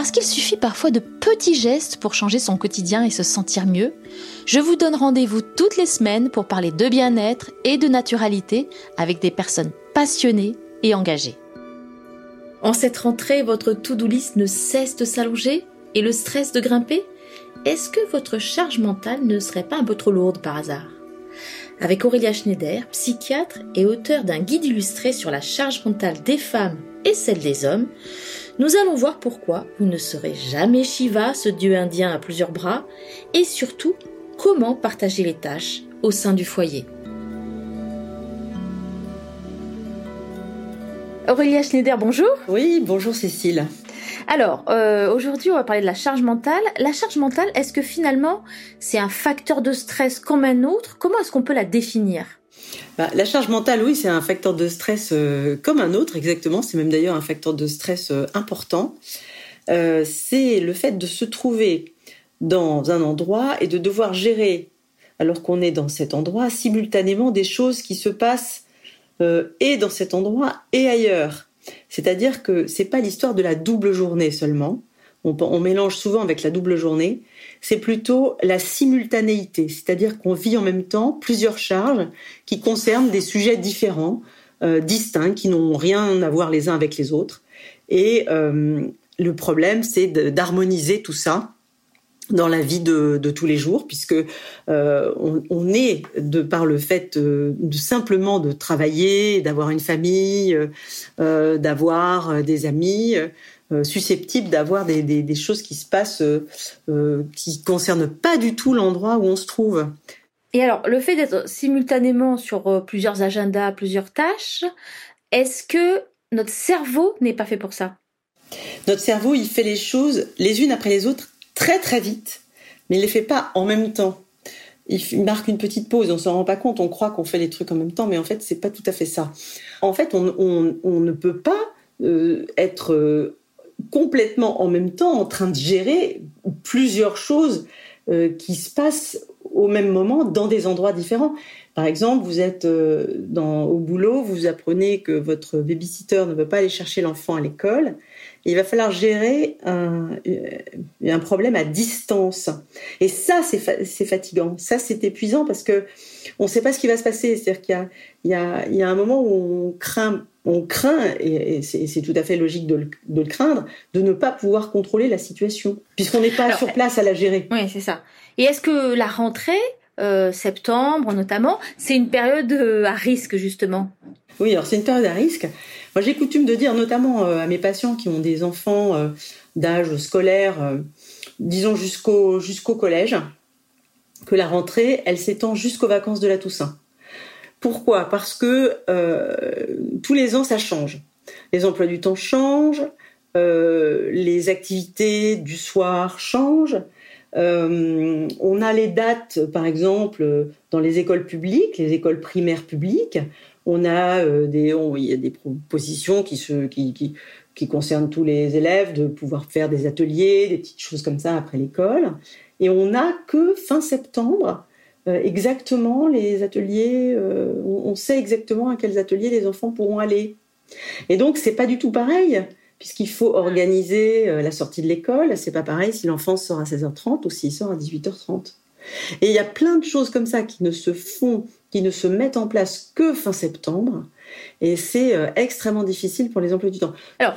Parce qu'il suffit parfois de petits gestes pour changer son quotidien et se sentir mieux, je vous donne rendez-vous toutes les semaines pour parler de bien-être et de naturalité avec des personnes passionnées et engagées. En cette rentrée, votre to-do list ne cesse de s'allonger et le stress de grimper? Est-ce que votre charge mentale ne serait pas un peu trop lourde par hasard? Avec Aurélia Schneider, psychiatre et auteur d'un guide illustré sur la charge mentale des femmes et celle des hommes, nous allons voir pourquoi vous ne serez jamais Shiva, ce dieu indien à plusieurs bras, et surtout comment partager les tâches au sein du foyer. Aurélia Schneider, bonjour. Oui, bonjour Cécile. Alors, euh, aujourd'hui, on va parler de la charge mentale. La charge mentale, est-ce que finalement, c'est un facteur de stress comme un autre? Comment est-ce qu'on peut la définir? Bah, La charge mentale, oui, c'est un facteur de stress euh, comme un autre, exactement. C'est même d'ailleurs un facteur de stress euh, important. c'est le fait de se trouver dans un endroit et de devoir gérer, alors qu'on est dans cet endroit, simultanément des choses qui se passent et dans cet endroit et ailleurs. C'est-à-dire que c'est pas l'histoire de la double journée seulement. On, mélange souvent avec la double journée. C'est plutôt la simultanéité, c'est-à-dire qu'on vit en même temps plusieurs charges qui concernent des sujets différents, euh, distincts, qui n'ont rien à voir les uns avec les autres. Et euh, le problème, c'est d'harmoniser tout ça dans la vie de, tous les jours, puisque euh, on, est de par le fait simplement de travailler, d'avoir une famille, d'avoir des amis, susceptibles d'avoir des, choses qui se passent qui concernent pas du tout l'endroit où on se trouve. Et alors, le fait d'être simultanément sur plusieurs agendas, plusieurs tâches, est-ce que notre cerveau n'est pas fait pour ça? Notre cerveau, il fait les choses les unes après les autres très très vite, mais il les fait pas en même temps. Il marque une petite pause, on s'en rend pas compte, on croit qu'on fait les trucs en même temps, mais en fait c'est pas tout à fait ça. En fait, on, ne peut pas euh, être euh, complètement en même temps en train de gérer plusieurs choses euh, qui se passent au même moment dans des endroits différents. Par exemple, vous êtes dans, au boulot, vous apprenez que votre babysitter ne veut pas aller chercher l'enfant à l'école il va falloir gérer un, un problème à distance. Et ça, c'est fatigant. Ça, c'est épuisant parce que on ne sait pas ce qui va se passer. C'est-à-dire qu'il y, y, y, y a, un moment où on craint, on craint, et, c'est tout à fait logique de le, de le, craindre, de ne pas pouvoir contrôler la situation, puisqu'on n'est pas sur place à la gérer. Oui, c'est ça. Et est-ce que la rentrée, euh, septembre notamment, c'est une période euh, à risque justement? Oui, alors c'est une période à risque moi, j'ai coutume de dire, notamment euh, à mes patients qui ont des enfants euh, d'âge scolaire, euh, disons jusqu'au jusqu'au collège, que la rentrée, elle s'étend jusqu'aux vacances de la Toussaint. Pourquoi? Parce que tous les ans, ça change. Les emplois du temps changent, les activités du soir changent. on a les dates, par exemple, dans les écoles publiques, les écoles primaires publiques. On a euh, des, il y a des propositions qui, se, qui, qui, qui concernent tous les élèves de pouvoir faire des ateliers, des petites choses comme ça après l'école. Et on n'a que fin septembre euh, exactement les ateliers. Euh, on sait exactement à quels ateliers les enfants pourront aller. Et donc c'est pas du tout pareil puisqu'il faut organiser la sortie de l'école. C'est pas pareil si l'enfant sort à 16h30 ou s'il sort à 18h30. Et il y a plein de choses comme ça qui ne se font, qui ne se mettent en place que fin septembre. Et c'est euh, extrêmement difficile pour les emplois du temps. Alors,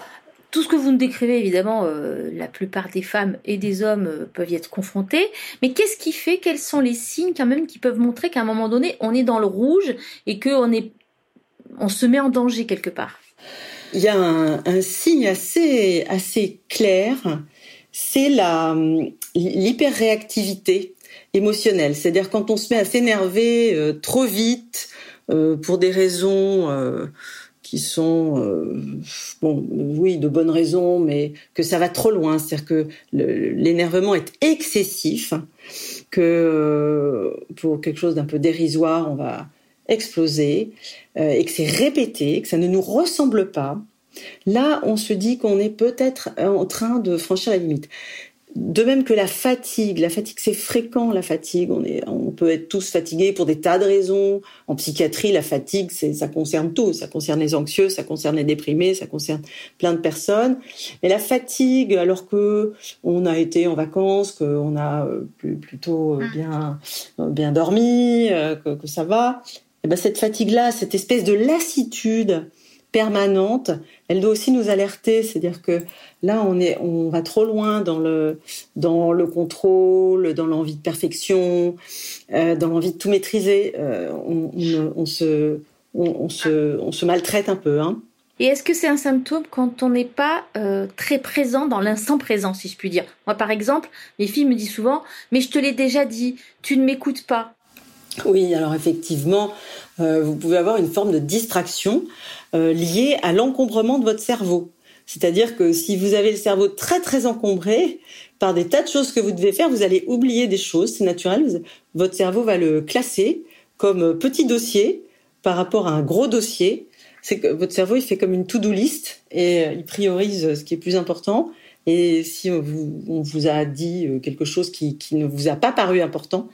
tout ce que vous nous décrivez, évidemment, euh, la plupart des femmes et des hommes euh, peuvent y être confrontés. Mais qu'est-ce qui fait Quels sont les signes quand même qui peuvent montrer qu'à un moment donné, on est dans le rouge et qu'on est, on se met en danger quelque part? Il y a un, un signe assez assez clair, c'est la l'hyperréactivité émotionnel. C'est-à-dire quand on se met à s'énerver euh, trop vite euh, pour des raisons euh, qui sont, bon, oui, de bonnes raisons, mais que ça va trop loin. C'est-à-dire que l'énervement est excessif, que pour quelque chose d'un peu dérisoire, on va exploser, et que c'est répété, que ça ne nous ressemble pas. Là, on se dit qu'on est peut-être en train de franchir la limite. De même que la fatigue, la fatigue c'est fréquent, la fatigue, on, est, on peut être tous fatigués pour des tas de raisons. En psychiatrie, la fatigue, c'est, ça concerne tout, ça concerne les anxieux, ça concerne les déprimés, ça concerne plein de personnes. Mais la fatigue, alors que on a été en vacances, qu'on a euh, plutôt euh, bien, bien dormi, euh, que, que ça va, et eh ben cette fatigue-là, cette espèce de lassitude, permanente, elle doit aussi nous alerter, c'est-à-dire que là on est on va trop loin dans le dans le contrôle, dans l'envie de perfection, euh, dans l'envie de tout maîtriser, euh, on, se on, se on se maltraite un peu hein. Et est-ce que c'est un symptôme quand on n'est pas euh, très présent dans l'instant présent, si je puis dire? Moi, par exemple, mes filles me disent souvent Mais je te l'ai déjà dit, tu ne m'écoutes pas. Oui, alors effectivement, euh, vous pouvez avoir une forme de distraction euh, liée à l'encombrement de votre cerveau. C'est-à-dire que si vous avez le cerveau très très encombré par des tas de choses que vous devez faire, vous allez oublier des choses, c'est naturel. Votre cerveau va le classer comme petit dossier par rapport à un gros dossier. C'est que votre cerveau il fait comme une to-do list et il priorise ce qui est plus important. Et si on vous, on vous a dit euh, quelque chose qui, qui, ne vous a pas paru important,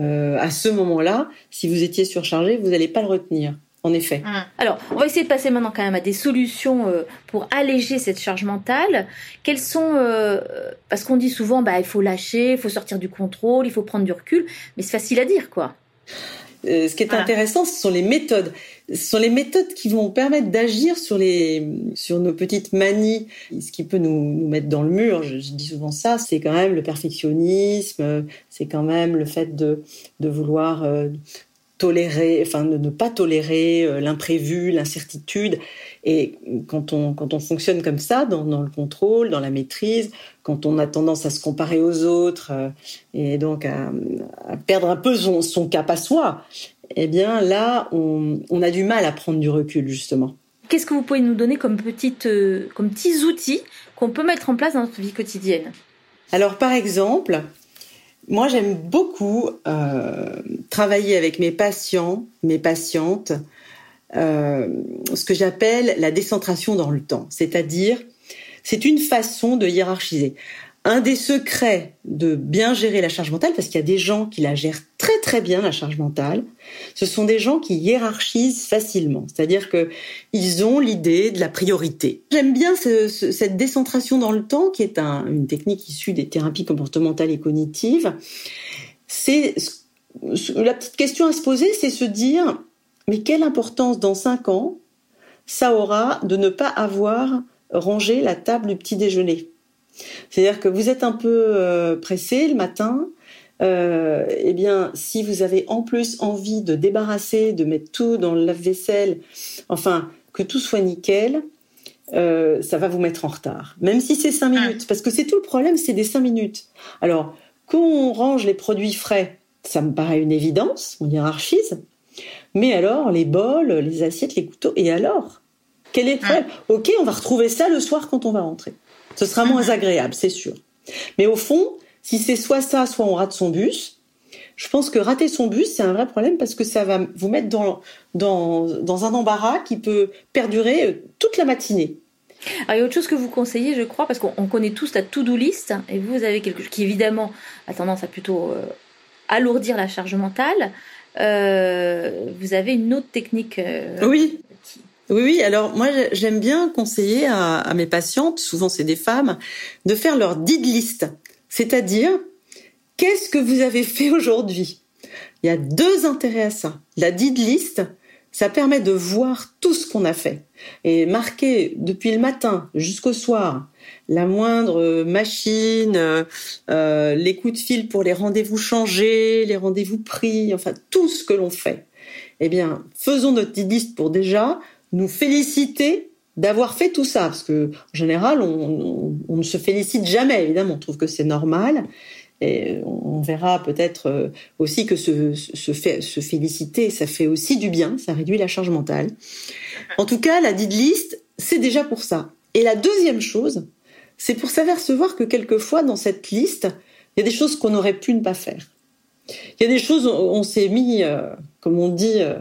euh, à ce moment-là, si vous étiez surchargé, vous n'allez pas le retenir. En effet. Hum. Alors, on va essayer de passer maintenant quand même à des solutions euh, pour alléger cette charge mentale. Quelles sont euh, Parce qu'on dit souvent, bah, il faut lâcher, il faut sortir du contrôle, il faut prendre du recul, mais c'est facile à dire, quoi. Euh, ce qui est intéressant, ce sont les méthodes. Ce sont les méthodes qui vont permettre d'agir sur les sur nos petites manies. Ce qui peut nous, mettre dans le mur, je, dis souvent ça, c'est quand même le perfectionnisme, c'est quand même le fait de de vouloir euh, tolérer, enfin de ne pas tolérer euh, l'imprévu, l'incertitude. Et quand on quand on fonctionne comme ça, dans, le contrôle, dans la maîtrise, quand on a tendance à se comparer aux autres euh, et donc à, perdre un peu son cap à soi, eh bien là, on, on, a du mal à prendre du recul justement. Qu'est-ce que vous pouvez nous donner comme petites, euh, comme petits outils qu'on peut mettre en place dans notre vie quotidienne? Alors par exemple, moi, j'aime beaucoup euh, travailler avec mes patients, mes patientes, euh, ce que j'appelle la décentration dans le temps. C'est-à-dire, c'est une façon de hiérarchiser un des secrets de bien gérer la charge mentale, parce qu'il y a des gens qui la gèrent très très bien la charge mentale, ce sont des gens qui hiérarchisent facilement, c'est-à-dire que ils ont l'idée de la priorité. J'aime bien ce, ce, cette décentration dans le temps, qui est un, une technique issue des thérapies comportementales et cognitives. La petite question à se poser, c'est se dire mais quelle importance dans cinq ans ça aura de ne pas avoir rangé la table du petit déjeuner? C'est-à-dire que vous êtes un peu euh, pressé le matin, euh, eh bien, si vous avez en plus envie de débarrasser, de mettre tout dans le lave-vaisselle, enfin, que tout soit nickel, euh, ça va vous mettre en retard. Même si c'est cinq minutes. Parce que c'est tout le problème, c'est des cinq minutes. Alors, quand on range les produits frais, ça me paraît une évidence, on hiérarchise. Mais alors, les bols, les assiettes, les couteaux, et alors? Quel est le problème? Ok, on va retrouver ça le soir quand on va rentrer. Ce sera moins agréable, c'est sûr. Mais au fond, si c'est soit ça, soit on rate son bus, je pense que rater son bus, c'est un vrai problème parce que ça va vous mettre dans, dans, dans un embarras qui peut perdurer euh, toute la matinée. Alors, il y a autre chose que vous conseillez, je crois, parce qu'on connaît tous la to-do list, et vous avez quelque chose qui, évidemment, a tendance à plutôt euh, alourdir la charge mentale. Euh, vous avez une autre technique. Euh, oui. Oui, oui. Alors moi, j'aime bien conseiller à, mes patientes, souvent c'est des femmes, de faire leur did list, c'est-à-dire qu'est-ce que vous avez fait aujourd'hui? Il y a deux intérêts à ça. La did list, ça permet de voir tout ce qu'on a fait et marquer depuis le matin jusqu'au soir la moindre machine, euh, les coups de fil pour les rendez-vous changés, les rendez-vous pris, enfin tout ce que l'on fait. Eh bien, faisons notre did list pour déjà nous féliciter d'avoir fait tout ça, parce que en général, on, ne se félicite jamais, évidemment, on trouve que c'est normal, Et on verra peut-être euh, aussi que se, se, féliciter, ça fait aussi du bien, ça réduit la charge mentale. En tout cas, la dite liste, c'est déjà pour ça. Et la deuxième chose, c'est pour s'apercevoir que quelquefois, dans cette liste, il y a des choses qu'on aurait pu ne pas faire. Il y a des choses, on s'est mis, euh, comme on dit, euh,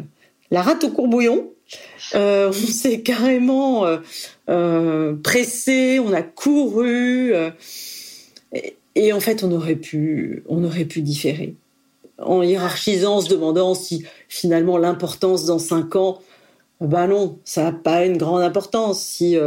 la rate au courbouillon. Euh, on s'est carrément pressé, on a couru. Et, et, en fait, on aurait pu, on aurait pu différer. En hiérarchisant, en se demandant si finalement l'importance dans cinq ans, ben non, ça n'a pas une grande importance. Si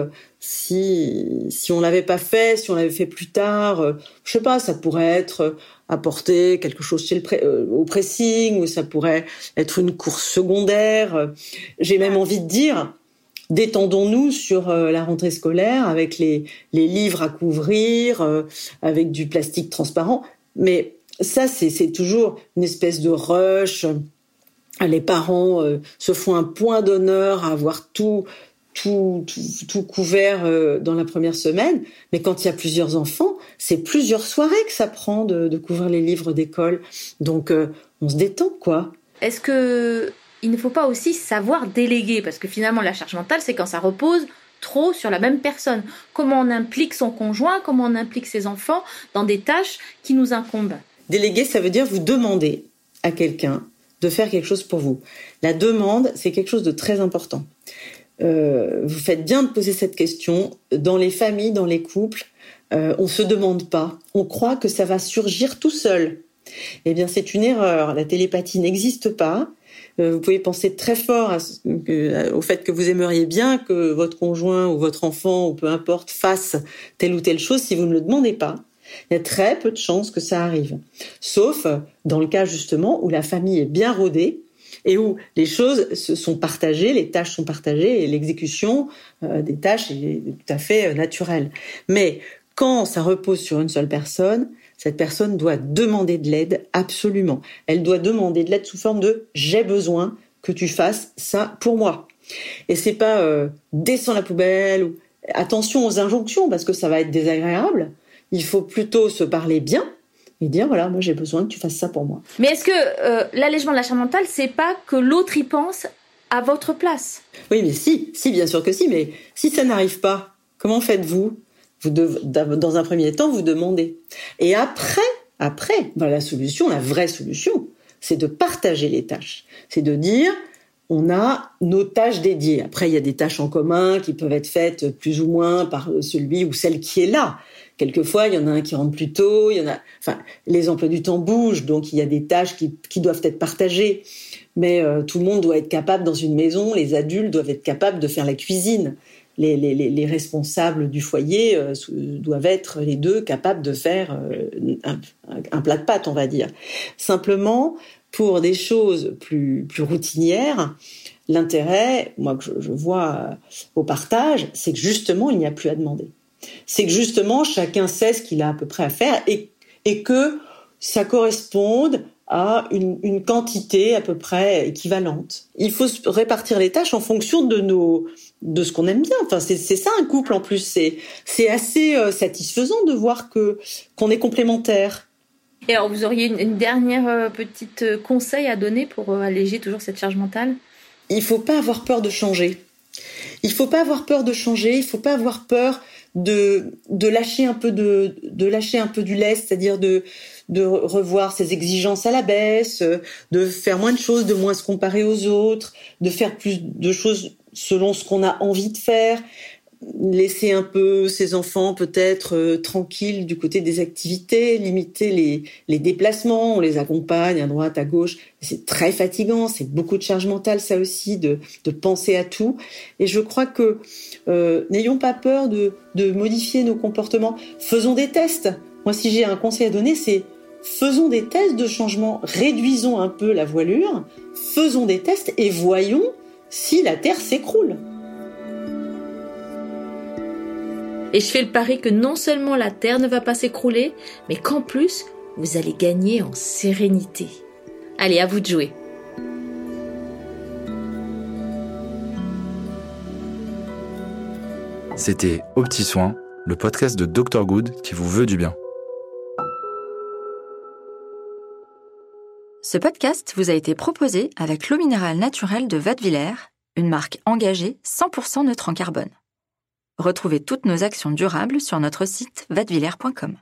si si on l'avait pas fait, si on l'avait fait plus tard, euh, je sais pas, ça pourrait être euh, apporter quelque chose chez le euh, au pressing ou ça pourrait être une course secondaire. J'ai même envie de dire détendons-nous sur la rentrée scolaire avec les les livres à couvrir, avec du plastique transparent, mais ça c'est c'est toujours une espèce de rush les parents se font un point d'honneur à avoir tout tout, tout, couvert euh, dans la première semaine, mais quand il y a plusieurs enfants, c'est plusieurs soirées que ça prend de, couvrir les livres d'école. Donc euh, on se détend, quoi. Est-ce que il ne faut pas aussi savoir déléguer? Parce que finalement, la charge mentale, c'est quand ça repose trop sur la même personne. Comment on implique son conjoint, comment on implique ses enfants dans des tâches qui nous incombent? Déléguer, ça veut dire vous demander à quelqu'un de faire quelque chose pour vous. La demande, c'est quelque chose de très important. Euh, vous faites bien de poser cette question. Dans les familles, dans les couples, euh, on se demande pas. On croit que ça va surgir tout seul. Eh bien, c'est une erreur. La télépathie n'existe pas. Euh, vous pouvez penser très fort au fait que vous aimeriez bien que votre conjoint ou votre enfant ou peu importe fasse telle ou telle chose si vous ne le demandez pas. Il y a très peu de chances que ça arrive. Sauf dans le cas justement où la famille est bien rodée et où les choses se sont partagées, les tâches sont partagées et l'exécution euh, des tâches est tout à fait euh, naturelle. Mais quand ça repose sur une seule personne, cette personne doit demander de l'aide absolument. Elle doit demander de l'aide sous forme de j'ai besoin que tu fasses ça pour moi. Et c'est pas euh, descends la poubelle ou attention aux injonctions parce que ça va être désagréable. Il faut plutôt se parler bien et dire voilà, moi j'ai besoin que tu fasses ça pour moi. Mais est-ce que euh, l'allègement de la charge mentale, c'est pas que l'autre y pense à votre place? Oui, mais si, si, bien sûr que si, mais si ça n'arrive pas, comment faites-vous? Vous dans un premier temps, vous demandez. Et après, après, ben, la solution, la vraie solution, c'est de partager les tâches. C'est de dire, on a nos tâches dédiées. Après, il y a des tâches en commun qui peuvent être faites plus ou moins par celui ou celle qui est là. Quelquefois, il y en a un qui rentre plus tôt, il y en a, enfin, les emplois du temps bougent, donc il y a des tâches qui, qui doivent être partagées. Mais euh, tout le monde doit être capable dans une maison, les adultes doivent être capables de faire la cuisine. Les, les, les responsables du foyer euh, doivent être les deux capables de faire euh, un, un, plat de pâtes, on va dire. Simplement, pour des choses plus, plus routinières, l'intérêt, moi que je, je vois au partage, c'est que justement, il n'y a plus à demander c'est que justement chacun sait ce qu'il a à peu près à faire et, et que ça corresponde à une, une, quantité à peu près équivalente. Il faut répartir les tâches en fonction de nos de ce qu'on aime bien. Enfin, c'est ça un couple en plus. C'est c'est assez euh, satisfaisant de voir que qu'on est complémentaires. Et alors, vous auriez une, dernière euh, petite euh, conseil à donner pour alléger toujours cette charge mentale? Il faut pas avoir peur de changer. Il faut pas avoir peur de changer. Il faut pas avoir peur de, de lâcher un peu de, de lâcher un peu du lest, c'est-à-dire de, de revoir ses exigences à la baisse, de faire moins de choses, de moins se comparer aux autres, de faire plus de choses selon ce qu'on a envie de faire, laisser un peu ses enfants peut-être euh, tranquilles du côté des activités, limiter les, déplacements, on les accompagne à droite, à gauche. C'est très fatigant, c'est beaucoup de charge mentale ça aussi, de, de penser à tout. Et je crois que euh, n'ayons pas peur de, de modifier nos comportements. Faisons des tests. Moi, si j'ai un conseil à donner, c'est faisons des tests de changement, réduisons un peu la voilure, faisons des tests et voyons si la Terre s'écroule. Et je fais le pari que non seulement la Terre ne va pas s'écrouler, mais qu'en plus, vous allez gagner en sérénité. Allez, à vous de jouer. C'était Au Petit Soin, le podcast de Dr Good qui vous veut du bien. Ce podcast vous a été proposé avec l'eau minérale naturelle de Vadevillers, une marque engagée 100% neutre en carbone. Retrouvez toutes nos actions durables sur notre site vadevillers.com.